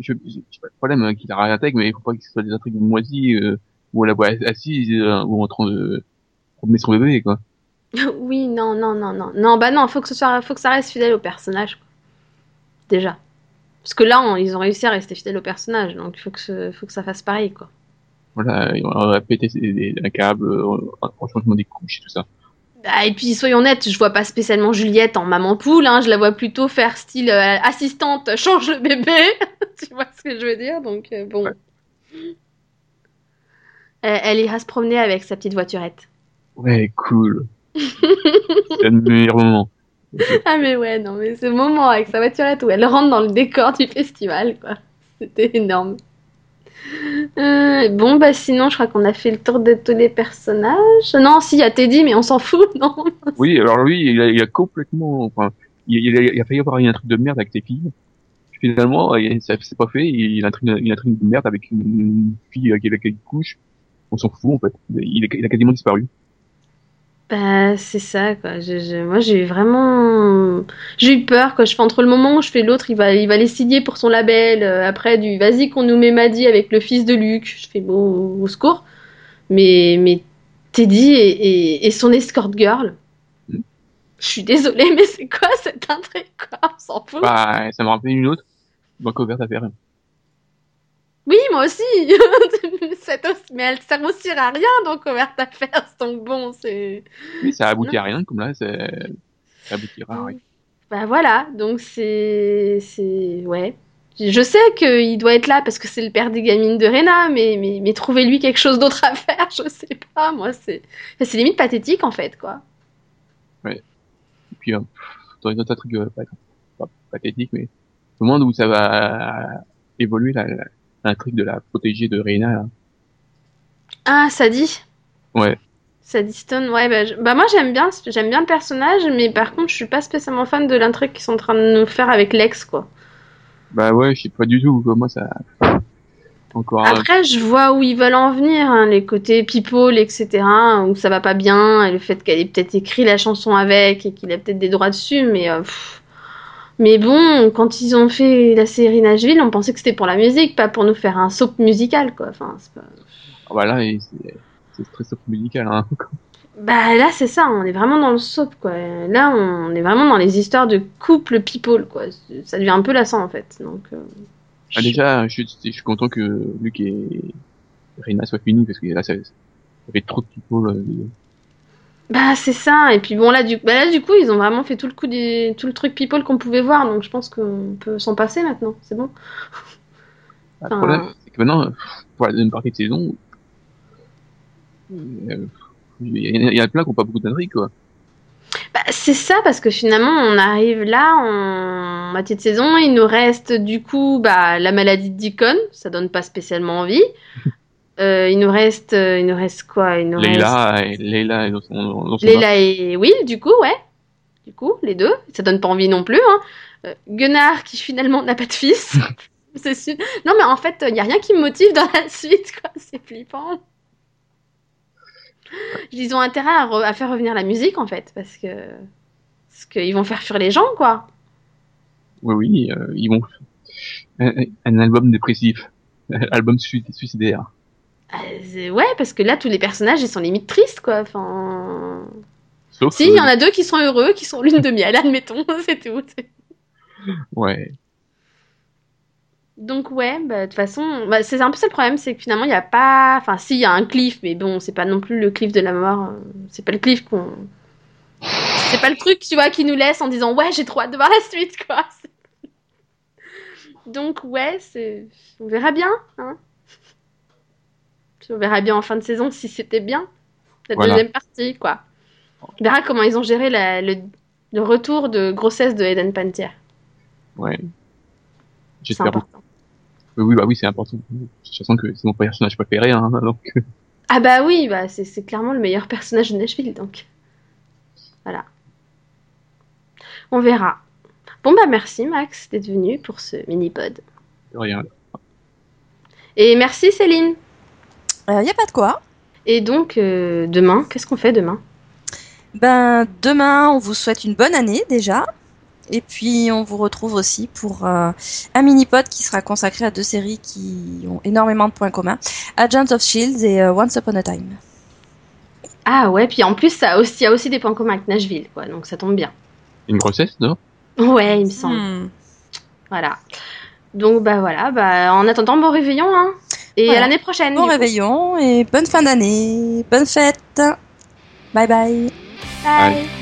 je j'ai pas de problème hein, qu'il la réintègre, mais il faut pas que ce soit des intrigues moisies euh, où elle la voit assise euh, ou en train de promener son bébé quoi. (laughs) Oui, non, non, non, non. Non, bah non, faut que ce soit, faut que ça reste fidèle au personnage. quoi. Déjà. Parce que là, on- ils ont réussi à rester fidèles au personnage, donc il faut que, ce- faut que ça fasse pareil, quoi. Voilà, on des- des- un câble, euh, un changement des couches et tout ça. Ah, et puis, soyons honnêtes, je vois pas spécialement Juliette en maman poule, hein, je la vois plutôt faire style euh, assistante, change le bébé. (laughs) tu vois ce que je veux dire, donc euh, bon. Ouais. Elle ira se promener avec sa petite voiturette. Ouais, cool. (laughs) C'est le meilleur moment. Ah mais ouais, non mais ce moment avec sa voiturette où elle rentre dans le décor du festival, quoi. C'était énorme. Euh, bon, bah sinon, je crois qu'on a fait le tour de tous les personnages. Non, si, il y a Teddy, mais on s'en fout, (laughs) non Oui, alors lui, il a, complètement, enfin, il, a, il a failli avoir un truc de merde avec filles. Finalement, s'est pas fait. Il a un truc, de merde avec une, une fille avec laquelle il couche. On s'en fout en fait. Il a quasiment disparu. Bah, c'est ça, quoi. Je- je- moi, j'ai eu vraiment... J'ai eu peur, quoi. Je fais entre le moment où je fais l'autre, il va, il va les signer pour son label. euh, après, du vas-y qu'on nous met Maddy avec le fils de Luc. Je fais bon, au secours. Mais, mais Teddy et, et, et son escort girl. Mm. Je suis désolée, (laughs) mais c'est quoi cette intrigue, quoi? On s'en fout. Bah, ça me rappelle une autre. Banque ouverte à faire. Oui, moi aussi. (laughs) Cette os- Mais elle sert aussi à rien, donc ouverte à faire. Donc bon, c'est... Oui, ça aboutit à rien, comme là, ça, aboutira à rien. Bah voilà, donc c'est... c'est... Ouais. Je sais qu'il doit être là parce que c'est le père des gamines de Rena, mais, mais, mais trouvez-lui quelque chose d'autre à faire, (laughs) je sais pas, moi c'est... C'est limite pathétique en fait, quoi. Et puis, pff, dans autres trucs, euh, pas, pas pathétiques, mais au moment où ça va évoluer, la, la, l'intrigue de la protégée de Reina, là. Ah, ça dit Ouais. Sadie Stone, ouais, bah, je- bah moi j'aime bien, j'aime bien le personnage, mais par contre je suis pas spécialement fan de l'intrigue qu'ils sont en train de nous faire avec Lex, quoi. Bah ouais, je sais pas du tout, quoi. moi ça... Encore un... Après, je vois où ils veulent en venir, hein, les côtés people, etc., où ça va pas bien, et le fait qu'elle ait peut-être écrit la chanson avec, et qu'il a peut-être des droits dessus, mais... euh, pff. Mais bon, quand ils ont fait la série Nashville, on pensait que c'était pour la musique, pas pour nous faire un soap musical, quoi. Enfin, c'est pas... Bah là, c'est très soft musical, hein. Bah là, c'est ça, on est vraiment dans le soap, quoi. Là, on est vraiment dans les histoires de couple people, quoi. Ça devient un peu lassant, en fait, donc... euh, Ah, déjà, je suis, je suis content que Luc et Reina soient finis, parce que là, ça, ça fait trop de people. euh, Bah c'est ça. Et puis bon là du bah, là du coup ils ont vraiment fait tout le coup des tout le truc people qu'on pouvait voir. Donc je pense qu'on peut s'en passer maintenant. C'est bon. Le Enfin- problème, c'est que maintenant, pour la deuxième partie de saison, euh, il y, a plein qui n'ont pas beaucoup d'intrigue, quoi. bah c'est ça parce que finalement on arrive là en moitié de saison. Il nous reste du coup bah la maladie de Deacon. Ça donne pas spécialement envie Euh, il nous reste euh, il nous reste quoi? Il nous reste Leila, et Leila et Leila et Will du coup ouais. Du coup les deux. Ça donne pas envie non plus hein. Euh, Gunnar qui finalement n'a pas de fils. (laughs) C'est non mais en fait il y a rien qui me motive dans la suite quoi. C'est flippant. Ils ont intérêt à, re- à faire revenir la musique en fait parce que parce qu'ils vont faire fuir les gens quoi. Oui, oui, ils vont un, un album dépressif, album sui- suicidaire. Euh, ouais parce que là tous les personnages ils sont limite tristes quoi enfin Sauf, si il y en a deux qui sont heureux qui sont lune de miel (laughs) admettons (laughs) c'est tout (laughs) ouais, Donc ouais, bah, de toute façon, bah, c'est un peu ça le problème, c'est que finalement il n'y a pas, enfin si il y a un cliff, mais bon, c'est pas non plus le cliff de la mort, euh, c'est pas le cliff qu'on, c'est pas le truc tu vois qui nous laisse en disant ouais j'ai trop hâte de voir la suite quoi. Donc ouais, c'est, on verra bien, hein. On verra bien en fin de saison si c'était bien. la Voilà. deuxième partie, quoi. On verra comment ils ont géré la- le, le retour de grossesse de Eden Pantier. Ouais. J'espère. important. Oui, oui, bah oui, c'est important. De toute façon que c'est mon personnage préféré, hein, (laughs) donc. Ah bah oui, bah c'est c'est clairement le meilleur personnage de Nashville, donc. Voilà. On verra. Bon bah merci Max d'être venu pour ce mini-pod. de rien. Et merci Céline. Il n'y a pas de quoi. Et donc, euh, demain, qu'est-ce qu'on fait demain? Ben, demain, on vous souhaite une bonne année déjà. Et puis, on vous retrouve aussi pour euh, un mini-pod qui sera consacré à deux séries qui ont énormément de points communs. Agents of Shield et euh, Once Upon a Time. Ah ouais, puis en plus, ça a aussi, il y a aussi des points communs avec Nashville, quoi, donc ça tombe bien. Une grossesse, non? Ouais, il me semble. Hmm. Voilà. Donc bah voilà, bah en attendant, bon réveillon, hein. Et Voilà. à l'année prochaine. Bon coup. réveillon et bonne fin d'année. Bonne fête. Bye bye. Bye.